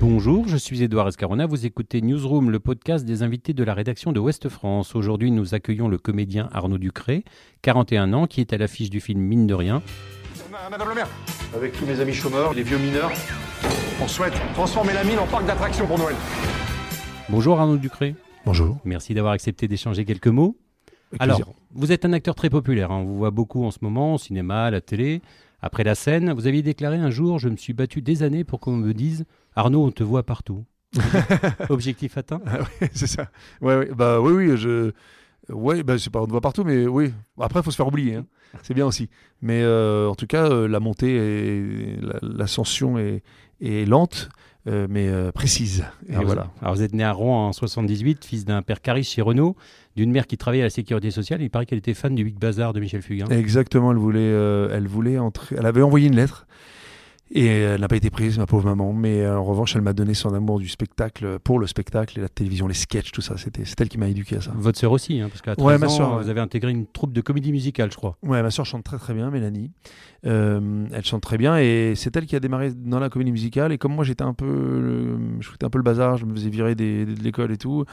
Bonjour, je suis Édouard Escarona. Vous écoutez Newsroom, le podcast des invités de la rédaction de Ouest France. Aujourd'hui, nous accueillons le comédien Arnaud Ducré, 41 ans, qui est à l'affiche du film Mine de rien. Madame le maire, avec tous mes amis chômeurs, les vieux mineurs, on souhaite transformer la mine en parc d'attractions pour Noël. Bonjour Arnaud Ducré. Bonjour. Merci d'avoir accepté d'échanger quelques mots. Avec Alors, plaisir. vous êtes un acteur très populaire. hein. On vous voit beaucoup en ce moment, au cinéma, à la télé. Après la scène, vous aviez déclaré un jour Je me suis battu des années pour qu'on me dise Arnaud, on te voit partout. Objectif atteint Ah ouais, c'est ça. Ouais, ouais, bah oui, oui, je. Ouais, bah, c'est pas, on te voit partout, mais oui. Après, il faut se faire oublier. hein. C'est bien aussi. Mais euh, en tout cas, euh, la montée, et l'ascension est, est lente, euh, mais précise. Et alors, voilà. vous, alors, vous êtes né à Rouen en 78, fils d'un père cariste chez Renault, d'une mère qui travaillait à la sécurité sociale. Il paraît qu'elle était fan du Big Bazar de Michel Fugain. Exactement, elle voulait, elle voulait entrer. Elle avait envoyé une lettre. Et elle n'a pas été prise, ma pauvre maman. Mais euh, en revanche, elle m'a donné son amour du spectacle, pour le spectacle et la télévision, les sketchs, tout ça. C'était, c'est elle qui m'a éduqué à ça. Votre sœur aussi, hein, parce qu'à 13 Ouais, ma ans, sœur, vous avez intégré une troupe de comédie musicale, je crois. Ouais, ma soeur chante très très bien, Mélanie. Euh, elle chante très bien et c'est elle qui a démarré dans la comédie musicale. Et comme moi j'étais un peu, le- je foutais un peu le bazar, je me faisais virer des- de l'école et tout.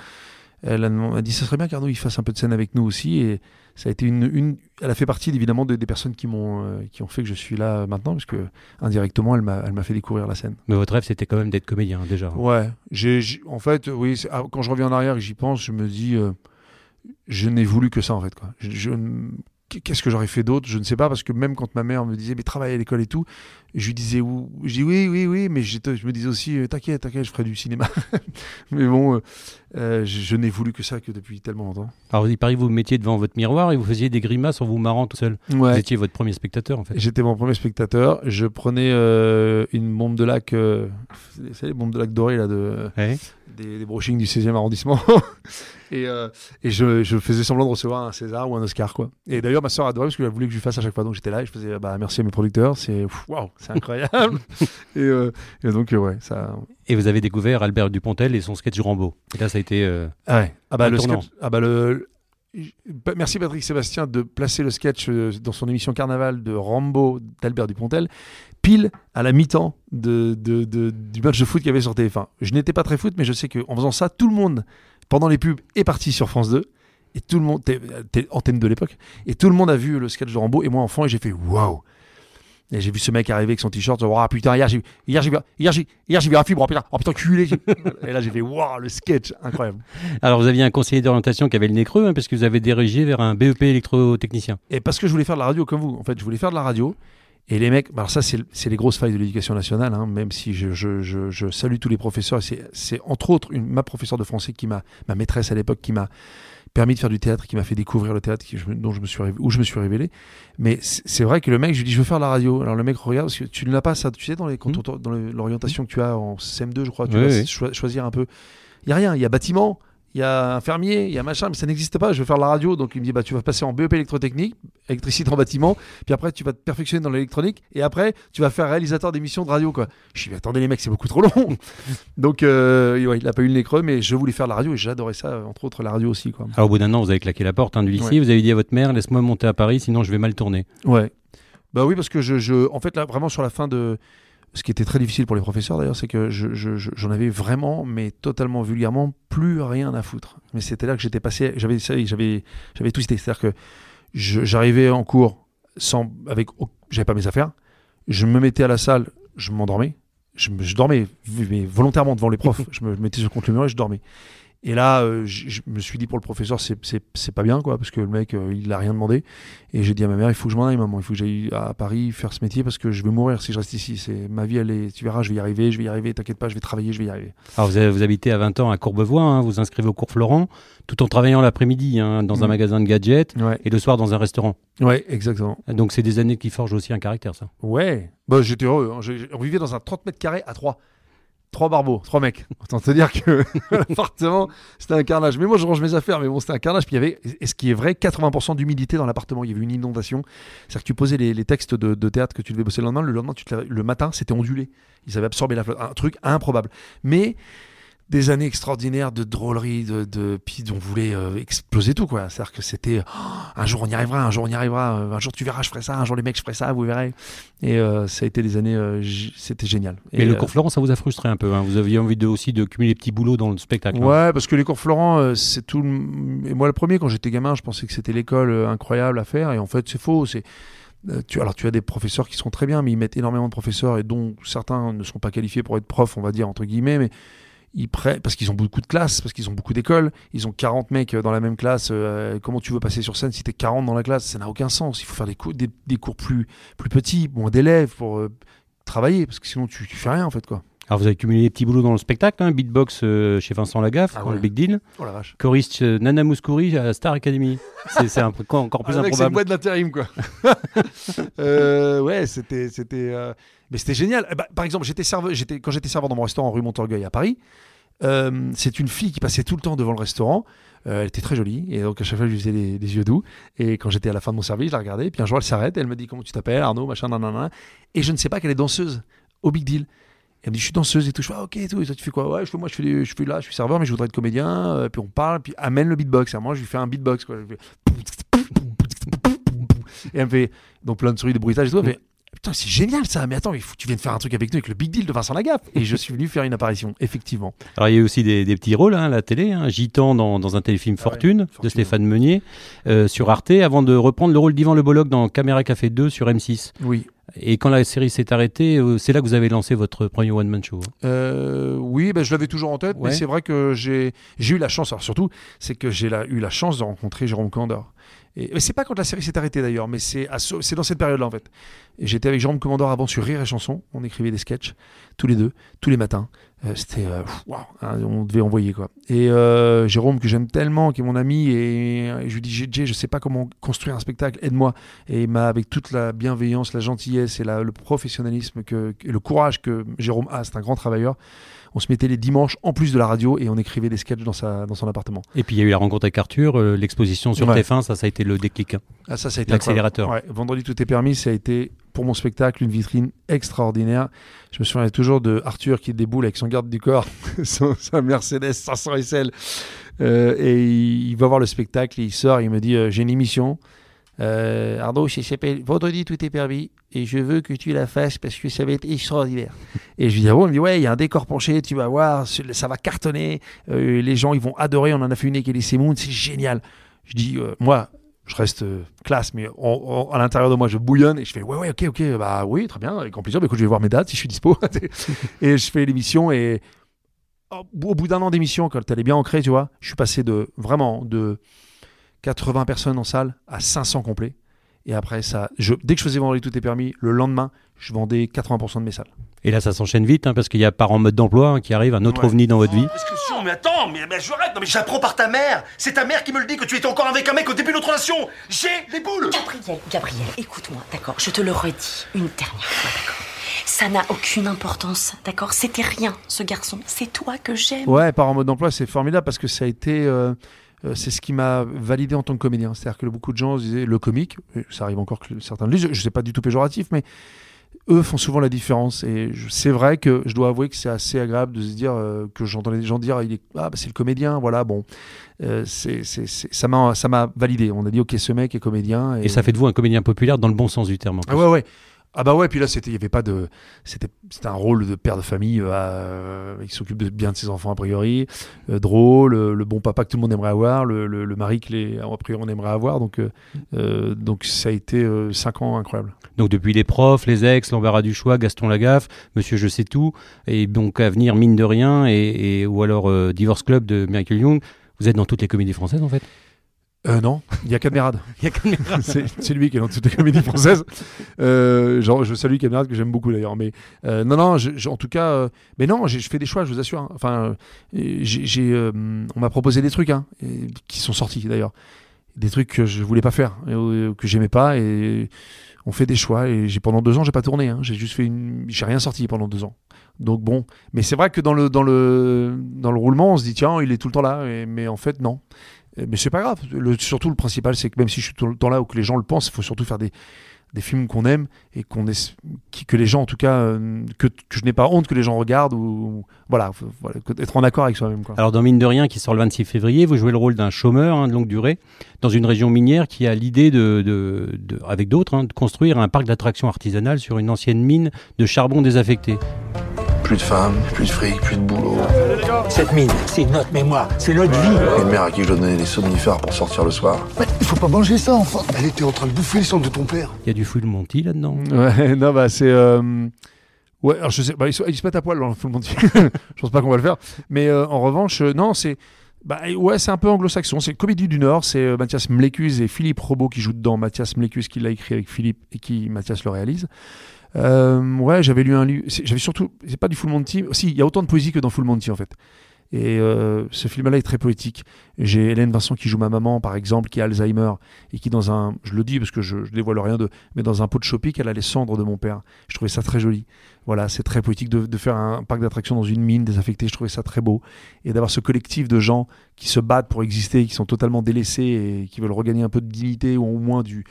Elle a, dit ça serait bien qu'Arnaud il fasse un peu de scène avec nous aussi et ça a été une, une elle a fait partie évidemment de- des personnes qui m'ont euh, qui ont fait que je suis là maintenant parce que indirectement elle m'a elle m'a fait découvrir la scène. Mais votre rêve, c'était quand même d'être comédien, déjà. Ouais, j'ai, j'ai- en fait, oui, ah, quand je reviens en arrière et que j'y pense, je me dis, euh, je n'ai voulu que ça, en fait. Quoi. Je- je ne- Qu'est-ce que j'aurais fait d'autre? Je ne sais pas, parce que même quand ma mère me disait, mais travaille à l'école et tout, je lui disais, ou- je dis oui, oui, oui, mais je me disais aussi, euh, t'inquiète, t'inquiète, je ferai du cinéma. mais bon, euh, euh, je, je n'ai voulu que ça que depuis tellement longtemps. Alors, il paraît que vous vous mettiez devant votre miroir et vous faisiez des grimaces en vous marrant tout seul. Vous étiez votre premier spectateur, en fait. J'étais mon premier spectateur. Je prenais euh, une bombe de lac, euh, vous savez, les bombes de lac dorées là, de, Ouais. Des, des brochings du 16e arrondissement. et euh, et je, je faisais semblant de recevoir un César ou un Oscar. quoi. Et d'ailleurs, ma soeur adorait parce qu'elle voulait que je fasse à chaque fois. Donc j'étais là et je faisais bah, merci à mes producteurs. C'est waouh, c'est incroyable. et, euh, et donc, euh, ouais, ça. Et vous avez découvert Albert Dupontel et son sketch Rambo. Et là, ça a été. euh, Ah, ouais. ah bah, le sketch. Ah bah, le. Merci Patrick Sébastien de placer le sketch euh, dans son émission Carnaval de Rambo d'Albert Dupontel, pile à la mi-temps du match de foot qu'il y avait sur TF1. Je n'étais pas très foot, mais je sais qu'en faisant ça, tout le monde, pendant les pubs, est parti sur France 2. Et tout le monde, antenne de l'époque, et tout le monde a vu le sketch de Rambo, et moi enfant, et j'ai fait waouh! Et j'ai vu ce mec arriver avec son t-shirt, oh putain, hier j'ai hier j'ai vu, hier j'ai, hier j'ai vu un fibre, oh putain, oh putain, culé! et là j'ai fait waouh, le sketch, incroyable! Alors, vous aviez un conseiller d'orientation qui avait le nez creux, hein, parce que vous avez dirigé vers un BEP électrotechnicien. Et parce que je voulais faire de la radio comme vous. En fait, je voulais faire de la radio. Et les mecs, alors ça, c'est les grosses failles de l'éducation nationale, hein, même si je, je- je- je salue tous les professeurs. C'est entre autres une, ma professeure de français, qui m'a, ma maîtresse à l'époque, qui m'a permis de faire du théâtre, qui m'a fait découvrir le théâtre, qui, je me- dont je me suis, où je me suis révélé. Mais c'est vrai que le mec, je lui dis, je veux faire la radio. Alors le mec regarde, parce que tu ne l'as pas, ça, tu sais, dans les- quand on- dans l'orientation que tu as en CM2, je crois, tu Oui, vas oui. choisir un peu. Il y a rien, il y a bâtiment. Il y a un fermier, il y a machin, mais ça n'existe pas. Je veux faire la radio, donc il me dit bah tu vas passer en BEP électrotechnique, électricité en bâtiment, puis après tu vas te perfectionner dans l'électronique, et après tu vas faire réalisateur d'émissions de radio quoi. Je dis mais attendez les mecs c'est beaucoup trop long. donc euh, ouais, il a pas eu le nez creux, mais je voulais faire la radio et j'adorais ça, entre autres la radio aussi quoi. Alors, au bout d'un an, vous avez claqué la porte hein, du lycée. Ouais. Vous avez dit à votre mère Laisse-moi monter à Paris, sinon je vais mal tourner. Ouais. Bah oui, parce que je, je- en fait, là, vraiment sur la fin de. Ce qui était très difficile pour les professeurs d'ailleurs, c'est que je- je- je- j'en avais vraiment, mais totalement vulgairement, plus rien à foutre. Mais c'était là que j'étais passé. J'avais, j'avais, j'avais twisté. C'est-à-dire que j'arrivais en cours sans, avec, j'avais pas mes affaires. Je me mettais à la salle, je m'endormais. Je, me- je dormais, mais volontairement devant les profs. je me mettais sur contre le mur et je dormais. Et là, euh, je, me suis dit pour le professeur, c'est- pas bien, quoi, parce que le mec, euh, il a rien demandé. Et j'ai dit à ma mère, il faut que je m'en aille, maman, il faut que j'aille à Paris faire ce métier parce que je vais mourir si je reste ici. C'est ma vie, elle est, tu verras, je vais y arriver, je vais y arriver. T'inquiète pas, je vais travailler, je vais y arriver. Alors, vous, avez- vous habitez à 20 ans à Courbevoie, hein, vous inscrivez au cours Florent, tout en travaillant l'après-midi hein, dans un Mhm. magasin de gadgets Ouais, et le soir dans un restaurant. ouais, exactement. Donc, c'est des années qui forgent aussi un caractère, ça. Ouais, bah, j'étais heureux. hein. On vivait dans un 30 mètres carrés à 3. Trois barbeaux, trois mecs. Autant te dire que l'appartement, c'était un carnage. Mais moi, je range mes affaires, mais bon, c'était un carnage. Puis il y avait, et ce qui est vrai, 80% d'humidité dans l'appartement. Il y avait une inondation. C'est-à-dire que tu posais les, textes de, théâtre que tu devais bosser le lendemain. Le lendemain, le matin, c'était ondulé. Ils avaient absorbé la flotte. Un truc improbable. Mais des années extraordinaires de drôlerie, de, de puis on voulait euh, exploser tout quoi. C'est-à-dire que c'était oh, un jour on y arrivera, un jour on y arrivera, euh, un jour tu verras je ferai ça, un jour les mecs je ferai ça, vous verrez. Et euh, ça a été des années, euh, c'était génial. Mais Et, le cours Florent, ça vous a frustré un peu. hein? Vous aviez envie de, aussi de cumuler les petits boulots dans le spectacle. hein? Ouais, parce que les cours Florent, c'est tout. le- Et moi, le premier, quand j'étais gamin, je pensais que c'était l'école incroyable à faire, et en fait, c'est faux. C'est tu, alors, tu as des professeurs qui sont très bien, mais ils mettent énormément de professeurs, et dont certains ne sont pas qualifiés pour être profs, on va dire entre guillemets, mais ils prennent parce qu'ils ont beaucoup de classes, parce qu'ils ont beaucoup d'écoles. Ils ont 40 mecs euh, dans la même classe. euh, comment tu veux passer sur scène si t'es 40 dans la classe? Ça n'a aucun sens. Il faut faire des cours, des, des cours plus, plus petits, moins d'élèves pour euh, travailler, parce que sinon tu, tu fais rien en fait quoi. Alors vous avez cumulé les petits boulots dans le spectacle, hein, beatbox euh, chez Vincent Lagaffe, Ah dans le Big Deal, Oh la vache. choriste Nana Mouskouri à Star Academy. C'est encore plus Ah, mec, c'est une improbable. boîte d'intérim, quoi. Ouais, c'était, c'était, mais c'était génial. Eh ben, par exemple, j'étais serveur, j'étais, quand j'étais serveur dans mon restaurant rue Montorgueil à Paris, euh, c'est une fille qui passait tout le temps devant le restaurant. Euh, elle était très jolie et donc à chaque fois je lui faisais des, yeux doux. Et quand j'étais à la fin de mon service, je la regardais. Et puis un jour elle s'arrête, elle me dit comment tu t'appelles, Arnaud, machin, nanana. Et je ne sais pas qu'elle est danseuse au Big Deal. Elle me dit je suis danseuse et tout. Je fais ah, ok et tout. Et toi tu fais quoi? Ouais, je fais moi je fais là, je suis serveur mais je voudrais être comédien. Euh, puis on parle, puis amène le beatbox. Et moi je lui fais un beatbox et elle me fait donc plein de souris de bruitage et tout. Elle fait Putain, c'est génial ça, mais attends, il faut que tu viennes faire un truc avec nous avec le Big Deal de Vincent Lagaffe. Et je suis venu faire une apparition, effectivement. Alors il y a eu aussi des, des petits rôles hein, à la télé, hein, Gitan dans, dans un téléfilm Ah ouais, Fortune, de Stéphane Meunier euh, sur Arte, avant de reprendre le rôle d'Ivan Le Bolloc dans Caméra Café 2 sur M6. Oui. Et quand la série s'est arrêtée, euh, c'est là que vous avez lancé votre premier one-man show. Euh, oui, ben, je l'avais toujours en tête, Ouais. mais c'est vrai que j'ai eu la chance, alors surtout, c'est que j'ai eu la chance de rencontrer Jérôme Commandeur. Et, c'est pas quand la série s'est arrêtée d'ailleurs, mais c'est c'est dans cette période-là en fait. J'étais avec Jérôme Commandeur avant sur Rire et Chanson, on écrivait des sketchs tous les deux, tous les matins. Euh, C'était euh, waouh, hein, on devait envoyer quoi. Et euh, Jérôme que j'aime tellement, qui est mon ami, et, et je lui dis JJ, je sais pas comment construire un spectacle, aide-moi. Et il m'a avec toute la bienveillance, la gentillesse et la- le professionnalisme que, et le courage que Jérôme a, c'est un grand travailleur. On se mettait les dimanches en plus de la radio et on écrivait des sketchs dans, sa, dans son appartement. Et puis il y a eu la rencontre avec Arthur, euh, l'exposition sur Ouais. TF1, ça, ça a été le déclic. hein. Ah, ça, ça a été L'accélérateur. Ouais, Vendredi tout est permis, ça a été pour mon spectacle une vitrine extraordinaire. Je me souviens toujours de Arthur qui déboule avec son garde du corps, son, sa Mercedes 500 SL, Euh, et il, il va voir le spectacle, et il sort, il me dit euh, j'ai une émission. Euh, Arnaud, ça s'appelle Vendredi tout est permis et je veux que tu la fasses parce que ça va être extraordinaire. Et je lui dis ah bon, il me dit ouais, il y a un décor penché, tu vas voir, ça va cartonner, euh, les gens ils vont adorer. On en a fait une avec Elise Moon, c'est génial. Je dis euh, moi, je reste euh, classe, mais à l'intérieur de moi, je bouillonne et je fais ouais, ouais, ok, ok, bah oui, très bien, avec grand plaisir. Bah, écoute, je vais voir mes dates si je suis dispo. et je fais l'émission et au bout au bout d'un an d'émission, quand elle est bien ancrée, tu vois, je suis passé de vraiment de 80 personnes en salle à 500 complets. Et après, ça, je, dès que je faisais vendredi tout est permis, le lendemain, je vendais 80% de mes salles. Et là, ça s'enchaîne vite, hein, parce qu'il y a par en mode d'emploi hein, qui arrive, un autre Ouais. ovni dans votre vie. Discussion, mais attends, mais, mais je rêve, non mais j'apprends par ta mère. C'est ta mère qui me le dit que tu étais encore avec un mec au début de notre relation. J'ai les boules. Gabriel, Gabriel, écoute-moi, d'accord Je te le redis une dernière fois, d'accord Ça n'a aucune importance, d'accord C'était rien, ce garçon. C'est toi que j'aime. Ouais, par en mode d'emploi, c'est formidable parce que ça a été. euh, euh, c'est ce qui m'a validé en tant que comédien. C'est-à-dire que beaucoup de gens disaient le comique, ça arrive encore que certains le disent, je ne sais pas du tout péjoratif, mais eux font souvent la différence. Et c'est vrai que je dois avouer que c'est assez agréable de se dire euh, que j'entendais des gens dire il est, ah, bah, c'est le comédien, voilà, bon. Euh, c'est, c'est- c'est- ça, m'a, ça m'a validé. On a dit ok, ce mec est comédien. Et ça fait de vous un comédien populaire dans le bon sens du terme. en. Ah ouais, ouais. Ah bah ouais, puis là, c'était, il y avait pas de, c'était, un rôle de père de famille, euh, qui s'occupe de, bien de ses enfants a priori, euh, drôle, euh, le bon papa que tout le monde aimerait avoir, le, le, mari que les, a priori on aimerait avoir, donc, euh, euh, donc ça a été euh, cinq ans incroyables. Donc depuis les profs, les ex, l'embarras du choix, Gaston Lagaffe, Monsieur Je sais tout, et donc à venir mine de rien, et, et- ou alors euh, Divorce Club de Michael Young, vous êtes dans toutes les comédies françaises en fait? Euh, non, il y a Cadmerade. C'est, lui qui est dans toutes les comédies françaises. Euh, genre, je salue Cadmerade que j'aime beaucoup d'ailleurs. Mais euh, non, non, je- je- en tout cas, mais non, je fais des choix, je vous assure. hein. Enfin, j'ai, on m'a proposé des trucs hein, et- qui sont sortis d'ailleurs, des trucs que je voulais pas faire, et, que j'aimais pas, et on fait des choix. Et j'ai pendant deux ans, j'ai pas tourné. hein. J'ai juste fait une, j'ai rien sorti pendant deux ans. Donc bon, mais c'est vrai que dans le, dans, le, dans le roulement, on se dit tiens, il est tout le temps là, et- mais en fait non. Et- Mais c'est pas grave. Le, surtout le principal, c'est que même si je suis tout le temps là ou que les gens le pensent, il faut surtout faire des, des films qu'on aime et qu'on est, qui, que les gens en tout cas, euh, que, que je n'ai pas honte que les gens regardent ou, ou- voilà, faut- voilà, que- être en accord avec soi-même. Quoi. Alors dans Mine de rien, qui sort le 26 février, vous jouez le rôle d'un chômeur hein, de longue durée dans une région minière qui a l'idée de, de- de- avec d'autres, hein, de construire un parc d'attractions artisanales sur une ancienne mine de charbon désaffecté. Plus de femmes, plus de fric, plus de boulot. Cette mine, c'est notre mémoire, c'est notre vie. Une mère à qui je dois donner des somnifères pour sortir le soir. Il faut pas manger ça, enfin. Elle était en train de bouffer le sang de ton père. Il y a du full Monty là-dedans. Ouais, non, bah c'est. euh, Ouais, alors je sais, bah, ils, se- ils se mettent à poil dans le full Monty. je pense pas qu'on va le faire. Mais euh, en revanche, euh, non, c'est. Bah, ouais, c'est un peu anglo-saxon. C'est Comédie du Nord. C'est euh, Mathias Mlécus et Philippe Robot qui jouent dedans. Mathias Mlécus qui l'a écrit avec Philippe et qui Mathias le réalise. Euh, ouais, j'avais lu un livre. J'avais surtout. C'est pas du Full Monty. Si, il y a autant de poésie que dans Full Monty en fait. Et euh, ce film-là est très poétique. J'ai Hélène Vincent qui joue ma maman, par exemple, qui a Alzheimer et qui dans un, je le dis parce que je, dévoile rien de, mais dans un pot de Chopic, elle a les cendres de mon père. Je trouvais ça très joli. Voilà, c'est très poétique de, faire un parc d'attractions dans une mine désaffectée. Je trouvais ça très beau et d'avoir ce collectif de gens qui se battent pour exister, qui sont totalement délaissés et qui veulent regagner un peu de dignité ou au moins du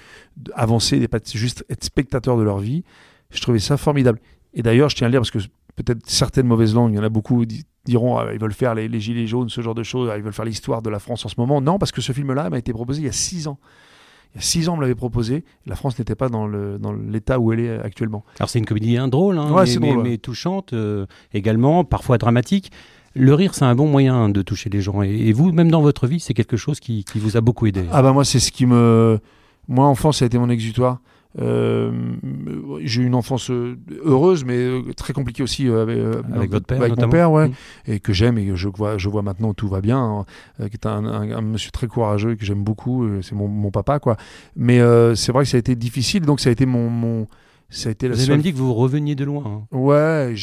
avancer, et pas juste être spectateurs de leur vie. Je trouvais ça formidable. Et d'ailleurs, je tiens à le dire parce que peut-être certaines mauvaises langues, il y en a beaucoup di- diront ah, ils veulent faire les, les gilets jaunes, ce genre de choses, ah, ils veulent faire l'histoire de la France en ce moment. Non, parce que ce film-là m'a été proposé il y a six ans. Il y a six ans, on me l'avait proposé. La France n'était pas dans l'état où elle est actuellement. Alors c'est une comédie hein, drôle, hein, Ouais, mais, c'est mais- drôle, ouais. mais touchante euh, également, parfois dramatique. Le rire, c'est un bon moyen de toucher les gens. Et, et vous, même dans votre vie, c'est quelque chose qui, qui vous a beaucoup aidé. Ah bah moi c'est ce qui me moi enfant ça a été mon exutoire. Euh, j'ai eu une enfance euh, heureuse mais euh, très compliquée aussi avec, Avec votre père, avec mon père ouais et que j'aime et que je vois je vois maintenant tout va bien hein, qui est un, un- un monsieur très courageux et que j'aime beaucoup c'est mon, mon papa quoi mais c'est vrai que ça a été difficile donc ça a été mon, mon ça a été la Vous avez seule même dit que vous reveniez de loin. hein. Ouais,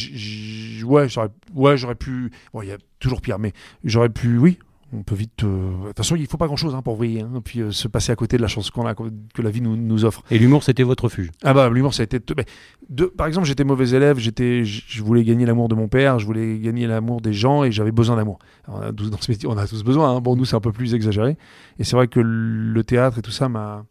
ouais, j'aurais, ouais, j'aurais pu. Bon, il y a toujours pire, mais j'aurais pu. Oui, on peut vite. euh, De toute façon, il faut pas grand-chose hein, pour vriller, hein, puis euh, se passer à côté de la chance qu'on a, que la vie nous, nous offre. Et l'humour, c'était votre refuge. Ah bah l'humour, ça a été. de, par exemple, j'étais mauvais élève, j'étais, je voulais gagner l'amour de mon père, je voulais gagner l'amour des gens, et j'avais besoin d'amour. On a tous- dans ce métier, on a tous besoin. hein. Bon, nous, c'est un peu plus exagéré, et c'est vrai que le théâtre et tout ça m'a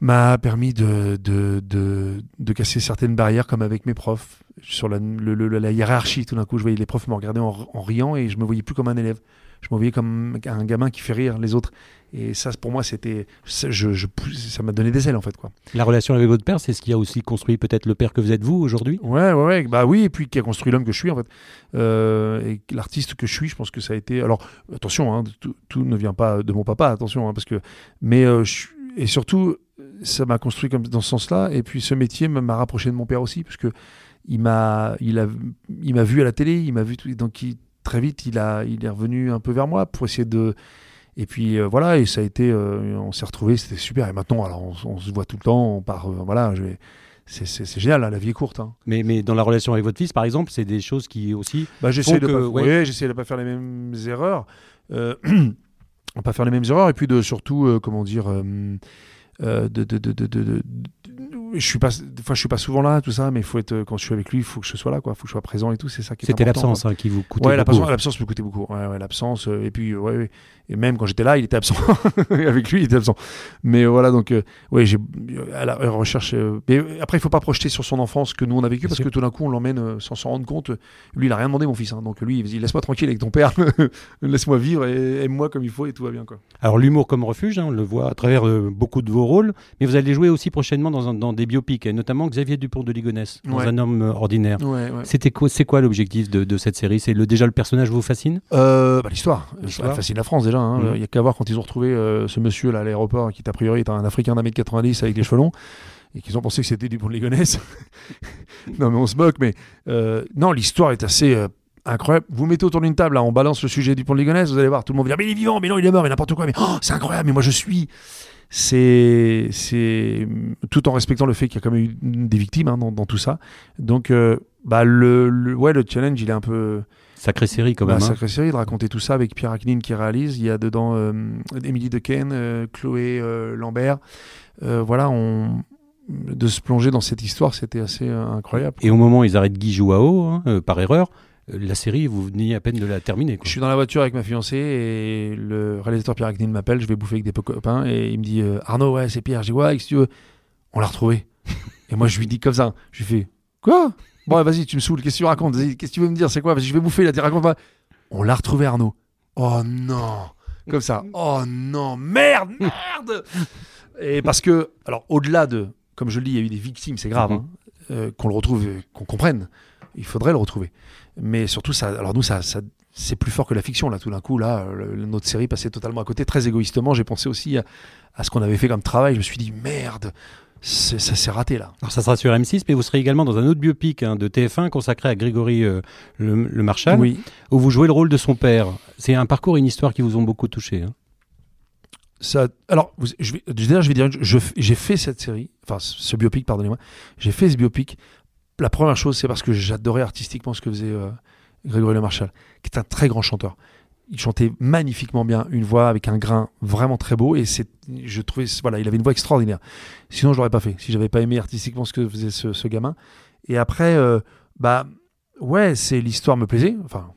m'a permis de, de, de, de casser certaines barrières comme avec mes profs sur la, le- le- la hiérarchie tout d'un coup je voyais les profs me regarder en, en riant et je me voyais plus comme un élève je me voyais comme un gamin qui fait rire les autres. Et ça pour moi c'était ça je, je- ça m'a donné des ailes en fait quoi. La relation avec votre père, c'est ce qui a aussi construit peut-être le père que vous êtes vous aujourd'hui? Ouais, ouais, ouais, bah oui, et puis qui a construit l'homme que je suis en fait, Euh, et l'artiste que je suis, je pense que ça a été. Alors attention, hein, tout, tout ne vient pas de mon papa, attention, hein, parce que, mais euh, je et surtout, ça m'a construit comme dans ce sens-là, et puis ce métier m'a m'a rapproché de mon père aussi, parce que il m'a, il a, il m'a vu à la télé, il m'a vu, tout- donc il- très vite, il a, il est revenu un peu vers moi pour essayer de et puis euh, voilà, et ça a été, euh, on s'est retrouvés, c'était super. Et maintenant, alors on, on se voit tout le temps, on part, euh, voilà, je vais- c'est, c'est, c'est génial, hein, la vie est courte. Hein. mais, mais dans la relation avec votre fils, par exemple, c'est des choses qui aussi. Bah, j'essaie de que- pas, ouais. ouais, j'essaie de pas faire les mêmes erreurs. Pas faire les mêmes erreurs et puis de surtout, comment dire, de, de, de- de- je suis pas, des fois je suis pas souvent là, tout ça, mais faut être, quand je suis avec lui, il faut que je sois là, quoi, faut que je sois présent et tout, c'est ça qui est C'était l'absence hein, qui vous coûtait Ouais, beaucoup. l'absence, me coûtait beaucoup. Ouais, ouais, l'absence. euh, et puis, euh, ouais. Et même quand j'étais là, il était absent. Avec lui, il était absent. Mais euh, voilà, donc, euh, ouais, j'ai à la recherche. mais après, il faut pas projeter sur son enfance ce que nous on a vécu Bien parce sûr. que tout d'un coup, on l'emmène sans s'en rendre compte. Lui, il a rien demandé, mon fils. hein. donc lui, il dit laisse-moi tranquille avec ton père, laisse-moi vivre et aime-moi comme il faut et tout va bien, quoi. Alors l'humour comme refuge, hein, on le voit à travers beaucoup de vos rôles, mais vous allez jouer aussi prochainement dans, un- dans des biopics, et notamment Xavier Dupont de Ligonnès, dans Ouais. Un homme euh, ordinaire. Ouais, ouais. C'était quoi, c'est quoi l'objectif de, de cette série? C'est le, déjà le personnage vous fascine? Euh, bah, l'histoire. L'histoire. Elle fascine la France déjà. hein. Il Mhm. y a qu'à voir quand ils ont retrouvé euh, ce monsieur là à l'aéroport qui a priori est un Africain d'un mètre 90 avec les cheveux longs et qu'ils ont pensé que c'était du Dupont de Ligonnès. non mais on se moque, mais euh, non l'histoire est assez euh, incroyable. Vous mettez autour d'une table, là, on balance le sujet du Dupont de Ligonnès, vous allez voir tout le monde va dire mais il est vivant, mais non il est mort, mais n'importe quoi, mais oh, c'est incroyable, mais moi je suis. C'est, c'est tout en respectant le fait qu'il y a quand même eu des victimes hein, dans, dans tout ça. Donc, euh, bah le, le- ouais, le challenge, il est un peu, Sacrée série quand bah, même. hein. sacrée série de raconter tout ça avec Pierre Aknin qui réalise. Il y a dedans euh, Émilie Dequesne, euh, Chloé euh, Lambert. Voilà, on... de se plonger dans cette histoire, c'était assez incroyable. Et au moment où ils arrêtent Guy Jouao, hein, par erreur, la série, vous veniez à peine de la terminer. quoi. Je suis dans la voiture avec ma fiancée et le réalisateur Pierre Agnin m'appelle, je vais bouffer avec des copains et il me dit euh, Arnaud, ouais, c'est Pierre. Je dis ouais, qu'est-ce que tu veux? On l'a retrouvé. et moi, je lui dis comme ça, je lui fais quoi? Bon, vas-y, tu me saoules, qu'est-ce que tu racontes? Qu'est-ce que tu veux me dire? C'est quoi? Vas-y, je vais bouffer là, tu racontes On l'a retrouvé, Arnaud. Oh non Comme ça. Oh non, merde, merde Et parce que, alors, au-delà de, comme je le dis, il y a eu des victimes, c'est grave, hein, euh, qu'on le retrouve, euh, qu'on comprenne. Il faudrait le retrouver. Mais surtout, ça, alors nous, ça, ça- c'est plus fort que la fiction. Là, tout d'un coup, là, le- notre série passait totalement à côté. Très égoïstement, j'ai pensé aussi à, à ce qu'on avait fait comme travail. Je me suis dit, merde, ça s'est raté là. Alors ça sera sur M6, mais vous serez également dans un autre biopic hein, de TF1 consacré à Grégory euh, le, le Marchal, Oui. où vous jouez le rôle de son père. C'est un parcours et une histoire qui vous ont beaucoup touché. hein. Ça, alors, vous- je vais, je vais dire, j'ai fait cette série, enfin, ce biopic, pardonnez-moi, j'ai fait ce biopic. La première chose, c'est parce que j'adorais artistiquement ce que faisait euh, Grégory Le Marchal, qui est un très grand chanteur. Il chantait magnifiquement bien, une voix avec un grain vraiment très beau, et c'est, je trouvais, voilà, il avait une voix extraordinaire. Sinon, je l'aurais pas fait, si j'avais pas aimé artistiquement ce que faisait ce, gamin. Et après, euh, bah, ouais, c'est l'histoire me plaisait, enfin,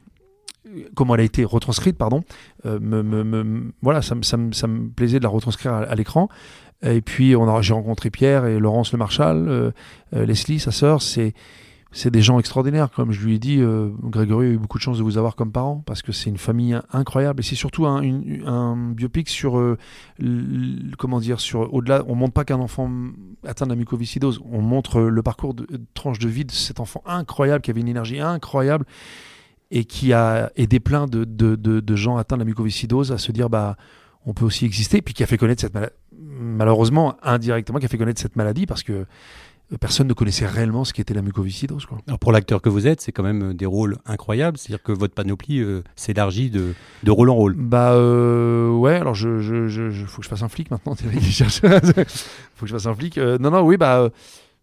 comment elle a été retranscrite, pardon. Euh, voilà, ça, me- plaisait de la retranscrire à l'écran. Et puis, on j'ai rencontré Pierre et Laurence Le Marchal, euh, euh, Leslie, sa sœur. C'est, c'est des gens extraordinaires. Comme je lui ai dit, euh, Grégory a eu beaucoup de chance de vous avoir comme parent parce que c'est une famille incroyable. Et c'est surtout un, un biopic sur, euh, comment dire, sur au-delà. On montre pas qu'un enfant atteint de la mucoviscidose. On montre le parcours de, tranche de vie de cet enfant incroyable qui avait une énergie incroyable et qui a aidé plein de, de, de- de gens atteints de la mucoviscidose à se dire bah on peut aussi exister, puis qui a fait connaître cette maladie, malheureusement indirectement, qui a fait connaître cette maladie parce que euh, personne ne connaissait réellement ce qu'était la mucoviscidose. Quoi. Alors pour l'acteur que vous êtes, c'est quand même euh, des rôles incroyables, c'est-à-dire que votre panoplie euh, s'élargit de, de rôle en rôle. Bah euh, ouais, alors je, je, je, je- faut que je fasse un flic maintenant. faut que je fasse un flic. Euh, non non oui bah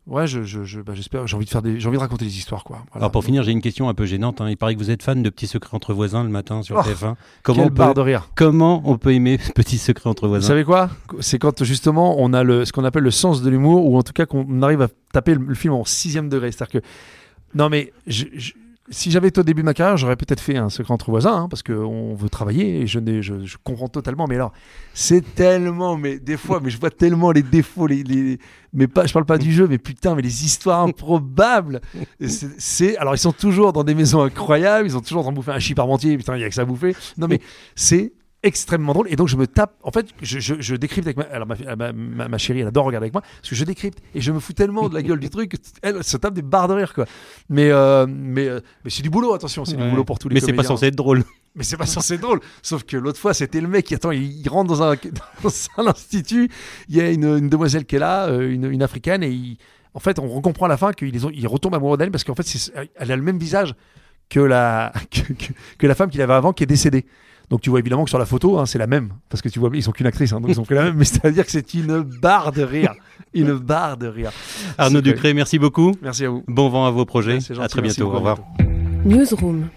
ouais je, je, je- bah, j'espère j'ai envie de faire des j'ai envie de raconter des histoires quoi. Voilà. Alors pour finir, j'ai une question un peu gênante. hein. Il paraît que vous êtes fan de Petits Secrets entre voisins le matin sur Oh, TF1. Quelle on peut, de rire. comment on peut aimer Petits Secrets entre Vous voisins savez quoi? C'est quand justement on a le, ce qu'on appelle le sens de l'humour, ou en tout cas qu'on arrive à taper le, le film en sixième degré. C'est-à-dire que non mais je- je- si j'avais été au début de ma carrière, j'aurais peut-être fait un secret entre voisins, hein, parce qu'on veut travailler et je, je, je comprends totalement. Mais alors, c'est tellement, mais des fois, mais je vois tellement les défauts, les, les- mais pas, je parle pas du jeu, mais putain, mais les histoires improbables. C'est- alors ils sont toujours dans des maisons incroyables, ils ont toujours en train de bouffer un chip parmentier, putain, il y a que ça à bouffer. Non mais c'est extrêmement drôle. Et donc je me tape en fait je, je, je décrypte avec ma, alors ma, ma, ma- ma chérie elle adore regarder avec moi parce que je décrypte et je me fous tellement de la gueule du truc elle se tape des barres de rire quoi. Mais euh, mais euh, mais c'est du boulot attention c'est du boulot pour tous les Mais c'est pas censé être drôle. mais c'est pas censé être drôle. Sauf que l'autre fois c'était le mec qui attend il, il rentre dans un dans un institut il y a une, une demoiselle qui est là euh, une, une africaine et il- en fait on comprend à la fin qu'il il retombe amoureux d'elle parce qu'en fait elle a le même visage que la que, que- que la femme qu'il avait avant qui est décédée donc tu vois évidemment que sur la photo, hein, c'est la même, parce que tu vois, ils sont qu'une actrice, hein, donc ils ont pris la même, mais c'est-à-dire que c'est une barre de rire, une barre de rire. Arnaud Ducré, merci beaucoup. Merci à vous. Bon vent à vos projets. Gentil, à très bientôt. Au beaucoup, revoir. Newsroom.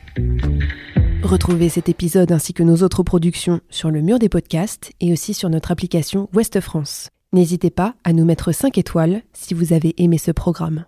Retrouvez cet épisode ainsi que nos autres productions sur le mur des podcasts et aussi sur notre application Ouest France. N'hésitez pas à nous mettre 5 étoiles si vous avez aimé ce programme.